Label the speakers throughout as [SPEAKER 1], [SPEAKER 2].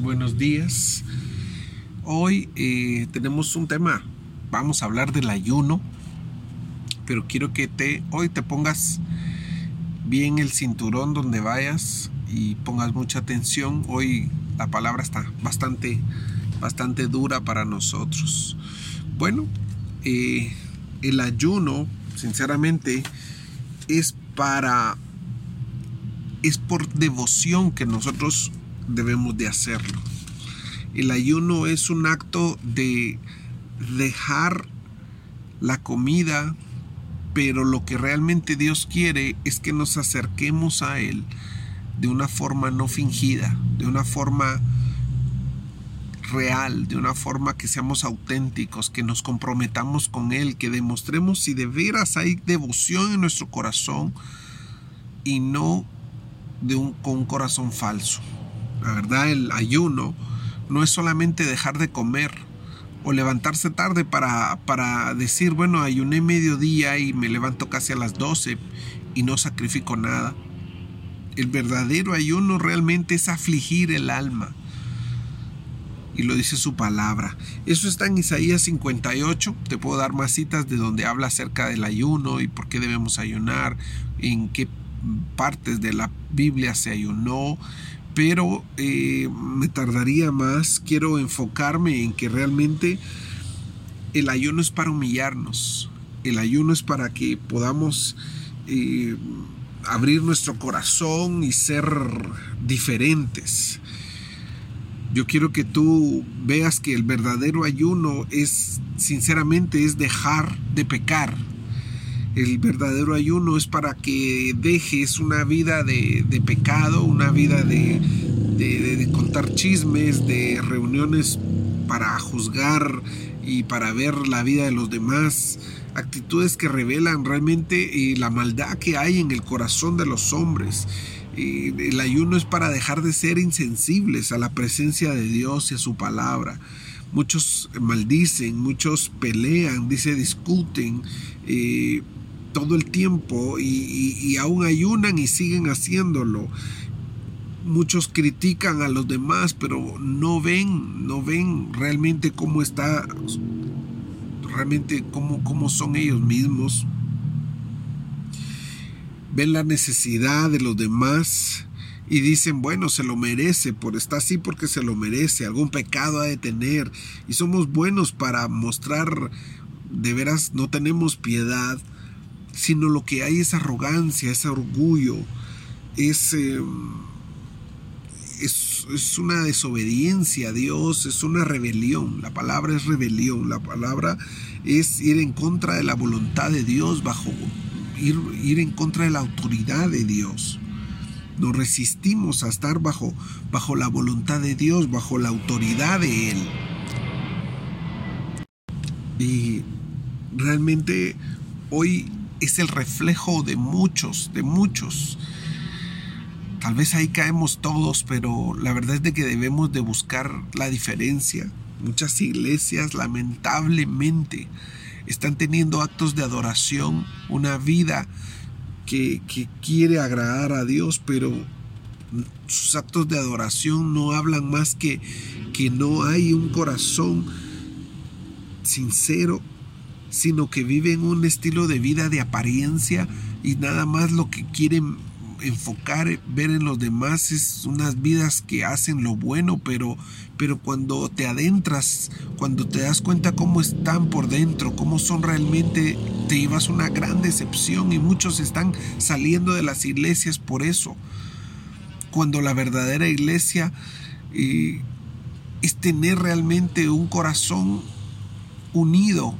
[SPEAKER 1] Buenos días. Hoy eh, tenemos un tema. Vamos a hablar del ayuno. Pero quiero que te hoy te pongas bien el cinturón donde vayas y pongas mucha atención. Hoy la palabra está bastante, bastante dura para nosotros. Bueno, eh, el ayuno, sinceramente, es para es por devoción que nosotros debemos de hacerlo. El ayuno es un acto de dejar la comida, pero lo que realmente Dios quiere es que nos acerquemos a Él de una forma no fingida, de una forma real, de una forma que seamos auténticos, que nos comprometamos con Él, que demostremos si de veras hay devoción en nuestro corazón y no de un, con un corazón falso. La verdad, el ayuno no es solamente dejar de comer o levantarse tarde para, para decir, bueno, ayuné mediodía y me levanto casi a las 12 y no sacrifico nada. El verdadero ayuno realmente es afligir el alma. Y lo dice su palabra. Eso está en Isaías 58. Te puedo dar más citas de donde habla acerca del ayuno y por qué debemos ayunar, en qué partes de la Biblia se ayunó, pero eh, me tardaría más. Quiero enfocarme en que realmente el ayuno es para humillarnos. El ayuno es para que podamos eh, abrir nuestro corazón y ser diferentes. Yo quiero que tú veas que el verdadero ayuno es, sinceramente, es dejar de pecar, el verdadero ayuno es para que dejes una vida de, pecado, una vida de, de, contar chismes, de reuniones para juzgar y para ver la vida de los demás, actitudes que revelan realmente eh, la maldad que hay en el corazón de los hombres. Eh, el ayuno es para dejar de ser insensibles a la presencia de Dios y a su palabra. Muchos maldicen, muchos pelean, dice, discuten. Eh, todo el tiempo y, aún ayunan y siguen haciéndolo. Muchos critican a los demás, pero no ven, no ven realmente cómo está, realmente cómo, cómo son ellos mismos. Ven la necesidad de los demás y dicen, bueno, se lo merece, por está así porque se lo merece, algún pecado ha de tener. Y somos buenos para mostrar, de veras, no tenemos piedad sino lo que hay es arrogancia, es orgullo, es, em, es, es, una desobediencia a Dios, es una rebelión. La palabra es rebelión, la palabra es ir en contra de la voluntad de Dios, bajo, ir, ir en contra de la autoridad de Dios. Nos resistimos a estar bajo, bajo la voluntad de Dios, bajo la autoridad de Él. Y realmente hoy es el reflejo de muchos, de muchos. Tal vez ahí caemos todos, pero la verdad es de que debemos de buscar la diferencia. Muchas iglesias lamentablemente están teniendo actos de adoración, una vida que, que quiere agradar a Dios, pero sus actos de adoración no hablan más que que no hay un corazón sincero sino que viven un estilo de vida de apariencia y nada más lo que quieren enfocar, ver en los demás es unas vidas que hacen lo bueno, pero, pero cuando te adentras, cuando te das cuenta cómo están por dentro, cómo son realmente, te llevas una gran decepción y muchos están saliendo de las iglesias por eso. Cuando la verdadera iglesia eh, es tener realmente un corazón unido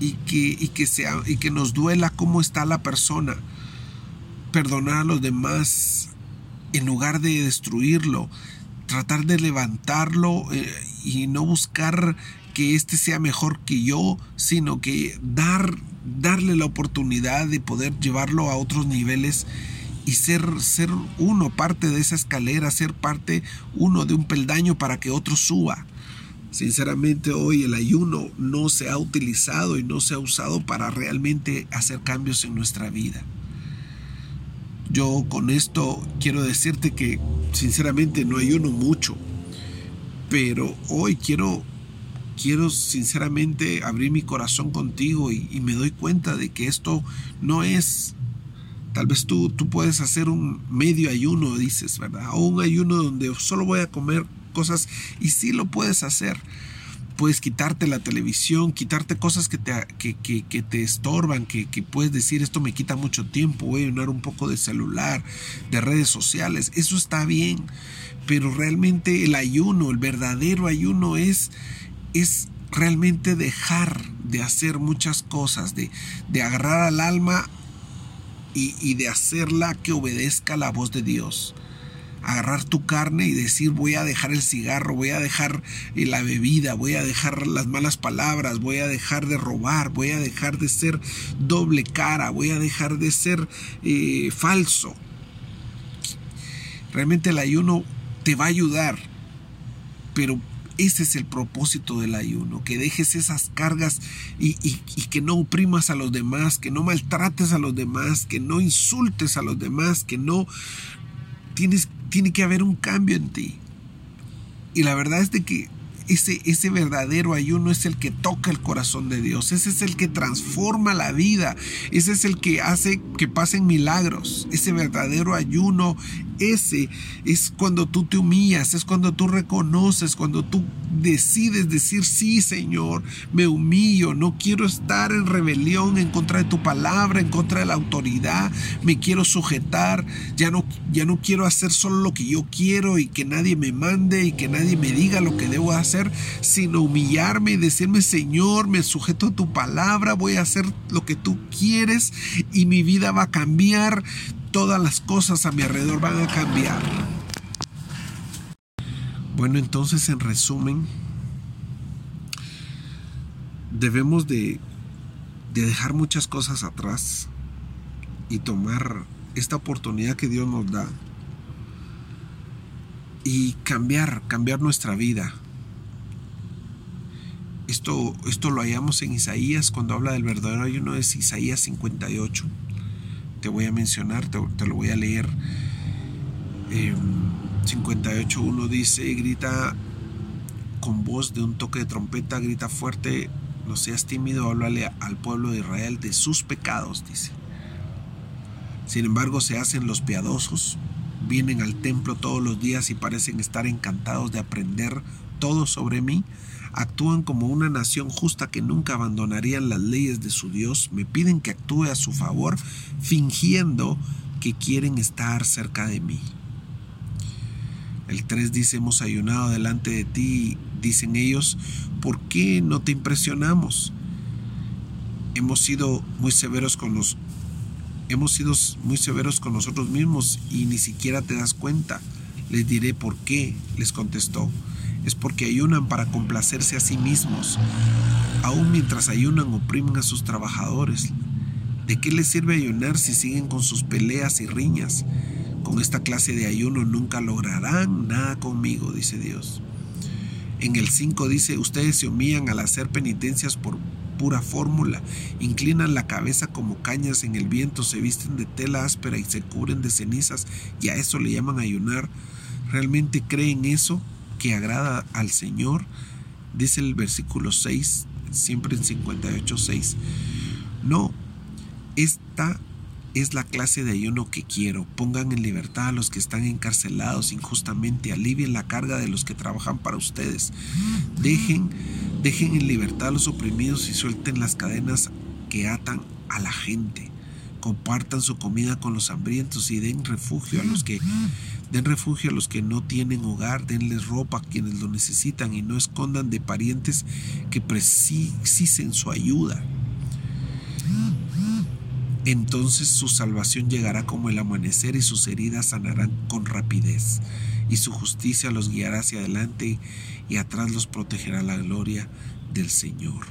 [SPEAKER 1] y que, que, sea, y que nos duela cómo está la persona. Perdonar a los demás en lugar de destruirlo. Tratar de levantarlo eh, y no buscar que éste sea mejor que yo, sino que dar, darle la oportunidad de poder llevarlo a otros niveles y ser, ser uno parte de esa escalera, ser parte uno de un peldaño para que otro suba. Sinceramente hoy el ayuno no se ha utilizado y no se ha usado para realmente hacer cambios en nuestra vida. Yo con esto quiero decirte que sinceramente no ayuno mucho, Pero hoy quiero, quiero sinceramente abrir mi corazón contigo y, me doy cuenta de que esto no es Tal vez tú, tú puedes hacer un medio ayuno, dices, ¿verdad? O un ayuno donde solo voy a comer cosas y sí lo puedes hacer. Puedes quitarte la televisión, quitarte cosas que te, que, te estorban, que, que, puedes decir esto me quita mucho tiempo, voy a ayunar un poco de celular, de redes sociales, eso está bien, pero realmente el ayuno, el verdadero ayuno es, es realmente dejar de hacer muchas cosas, de, de agarrar al alma y, de hacerla que obedezca la voz de Dios agarrar tu carne y decir voy a dejar el cigarro, voy a dejar eh, la bebida, voy a dejar las malas palabras, voy a dejar de robar, voy a dejar de ser doble cara, voy a dejar de ser eh, falso. Realmente el ayuno te va a ayudar, pero ese es el propósito del ayuno, que dejes esas cargas y, que no oprimas a los demás, que no maltrates a los demás, que no insultes a los demás, que no... Tienes, tiene que haber un cambio en ti. Y la verdad es de que ese, ese verdadero ayuno es el que toca el corazón de Dios, ese es el que transforma la vida, ese es el que hace que pasen milagros, ese verdadero ayuno ese es cuando tú te humillas, es cuando tú reconoces, cuando tú decides decir, sí Señor, me humillo, no quiero estar en rebelión en contra de tu palabra, en contra de la autoridad, me quiero sujetar, ya no, ya no quiero hacer solo lo que yo quiero y que nadie me mande y que nadie me diga lo que debo hacer, sino humillarme y decirme, Señor, me sujeto a tu palabra, voy a hacer lo que tú quieres y mi vida va a cambiar todas las cosas a mi alrededor van a cambiar. Bueno, entonces en resumen, debemos de, de dejar muchas cosas atrás y tomar esta oportunidad que Dios nos da y cambiar, cambiar nuestra vida. Esto, esto lo hallamos en Isaías cuando habla del verdadero ayuno es Isaías 58 te voy a mencionar, te, lo voy a leer. 58.1 em, dice, grita con voz de un toque de trompeta, grita fuerte, no seas tímido, háblale al pueblo de Israel de sus pecados, dice. Sin embargo, se hacen los piadosos, vienen al templo todos los días y parecen estar encantados de aprender todo sobre mí, actúan como una nación justa que nunca abandonarían las leyes de su Dios, me piden que actúe a su favor, fingiendo que quieren estar cerca de mí. El 3 dice, hemos ayunado delante de ti, dicen ellos, ¿por qué no te impresionamos? Hemos sido muy severos con los hemos sido muy severos con nosotros mismos y ni siquiera te das cuenta. Les diré por qué, les contestó es porque ayunan para complacerse a sí mismos. Aún mientras ayunan oprimen a sus trabajadores. ¿De qué les sirve ayunar si siguen con sus peleas y riñas? Con esta clase de ayuno nunca lograrán nada conmigo, dice Dios. En el 5 dice, ustedes se humillan al hacer penitencias por pura fórmula, inclinan la cabeza como cañas en el viento, se visten de tela áspera y se cubren de cenizas y a eso le llaman ayunar. ¿Realmente creen eso? Que agrada al Señor, dice el versículo 6, siempre en 58, 6. No, esta es la clase de ayuno que quiero. Pongan en libertad a los que están encarcelados injustamente, alivien la carga de los que trabajan para ustedes. Dejen, dejen en libertad a los oprimidos y suelten las cadenas que atan a la gente. Compartan su comida con los hambrientos y den refugio a los que Den refugio a los que no tienen hogar, denles ropa a quienes lo necesitan y no escondan de parientes que precisen su ayuda. Entonces su salvación llegará como el amanecer y sus heridas sanarán con rapidez y su justicia los guiará hacia adelante y atrás los protegerá la gloria del Señor.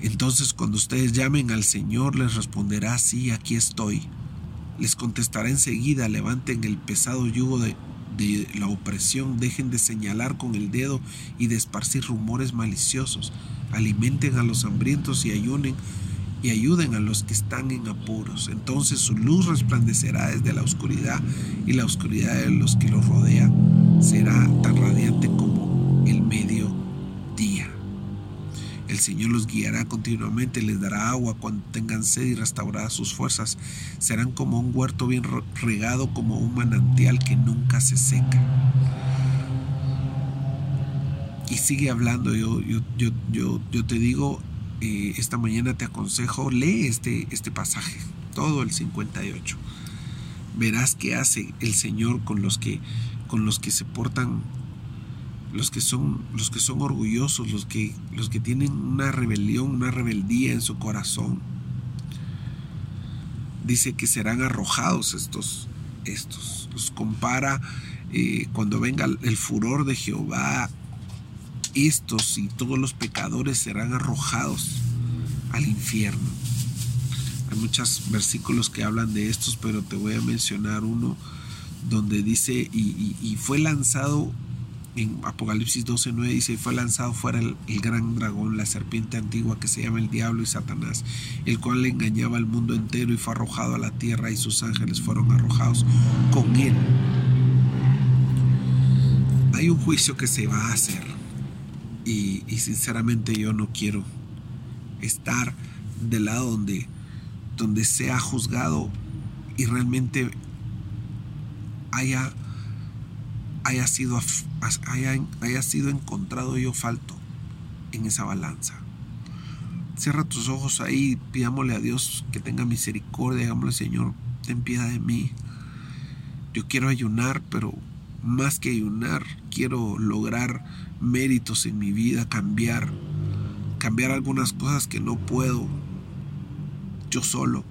[SPEAKER 1] Entonces cuando ustedes llamen al Señor les responderá, sí, aquí estoy les contestará enseguida, levanten el pesado yugo de, la opresión, dejen de señalar con el dedo y de esparcir rumores maliciosos, alimenten a los hambrientos y ayunen y ayuden a los que están en apuros. Entonces su luz resplandecerá desde la oscuridad y la oscuridad de los que los rodean será tan radiante como el medio Señor los guiará continuamente, les dará agua cuando tengan sed y restaurará sus fuerzas. Serán como un huerto bien regado, como un manantial que nunca se seca. Y sigue hablando, yo, yo, yo, yo, yo te digo, eh, esta mañana te aconsejo, lee este, este pasaje, todo el 58. Verás qué hace el Señor con los que, con los que se portan los que son los que son orgullosos, los que los que tienen una rebelión, una rebeldía en su corazón. Dice que serán arrojados estos estos. Los compara eh, cuando venga el furor de Jehová, estos y todos los pecadores serán arrojados al infierno. Hay muchos versículos que hablan de estos, pero te voy a mencionar uno donde dice, y, y fue lanzado en Apocalipsis 12.9 dice, fue lanzado fuera el, gran dragón, la serpiente antigua que se llama el diablo y Satanás, el cual engañaba al mundo entero y fue arrojado a la tierra y sus ángeles fueron arrojados con él. Hay un juicio que se va a hacer y, y sinceramente yo no quiero estar del lado donde, donde sea juzgado y realmente haya haya sido, haya, sido encontrado yo falto en esa balanza. Cierra tus ojos ahí, pidámosle a Dios que tenga misericordia, digámosle Señor, ten piedad de mí. Yo quiero ayunar, pero más que ayunar, quiero lograr méritos en mi vida, cambiar, cambiar algunas cosas que no puedo yo solo,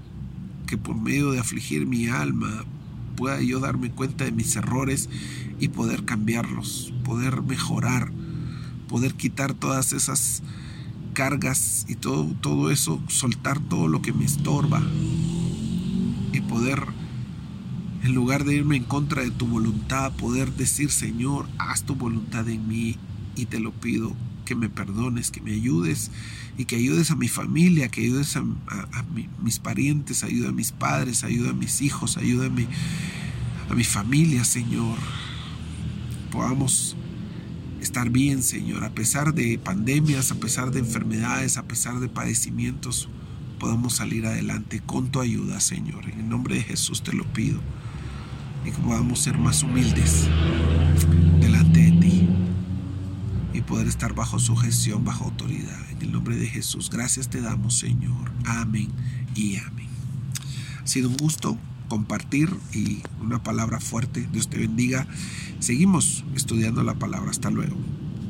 [SPEAKER 1] que por medio de afligir mi alma pueda yo darme cuenta de mis errores y poder cambiarlos, poder mejorar, poder quitar todas esas cargas y todo, todo eso, soltar todo lo que me estorba y poder, en lugar de irme en contra de tu voluntad, poder decir, Señor, haz tu voluntad en mí y te lo pido que me perdones, que me ayudes y que ayudes a mi familia, que ayudes a, mis parientes, ayuda a mis padres, ayuda a mis hijos, ayuda a mi, familia, Señor podamos estar bien, Señor, a pesar de pandemias, a pesar de enfermedades, a pesar de padecimientos, podamos salir adelante con tu ayuda, Señor. En el nombre de Jesús te lo pido. Y que podamos ser más humildes delante poder estar bajo sujeción, bajo autoridad. En el nombre de Jesús, gracias te damos, Señor. Amén y amén. Ha sido un gusto compartir y una palabra fuerte. Dios te bendiga. Seguimos estudiando la palabra. Hasta luego.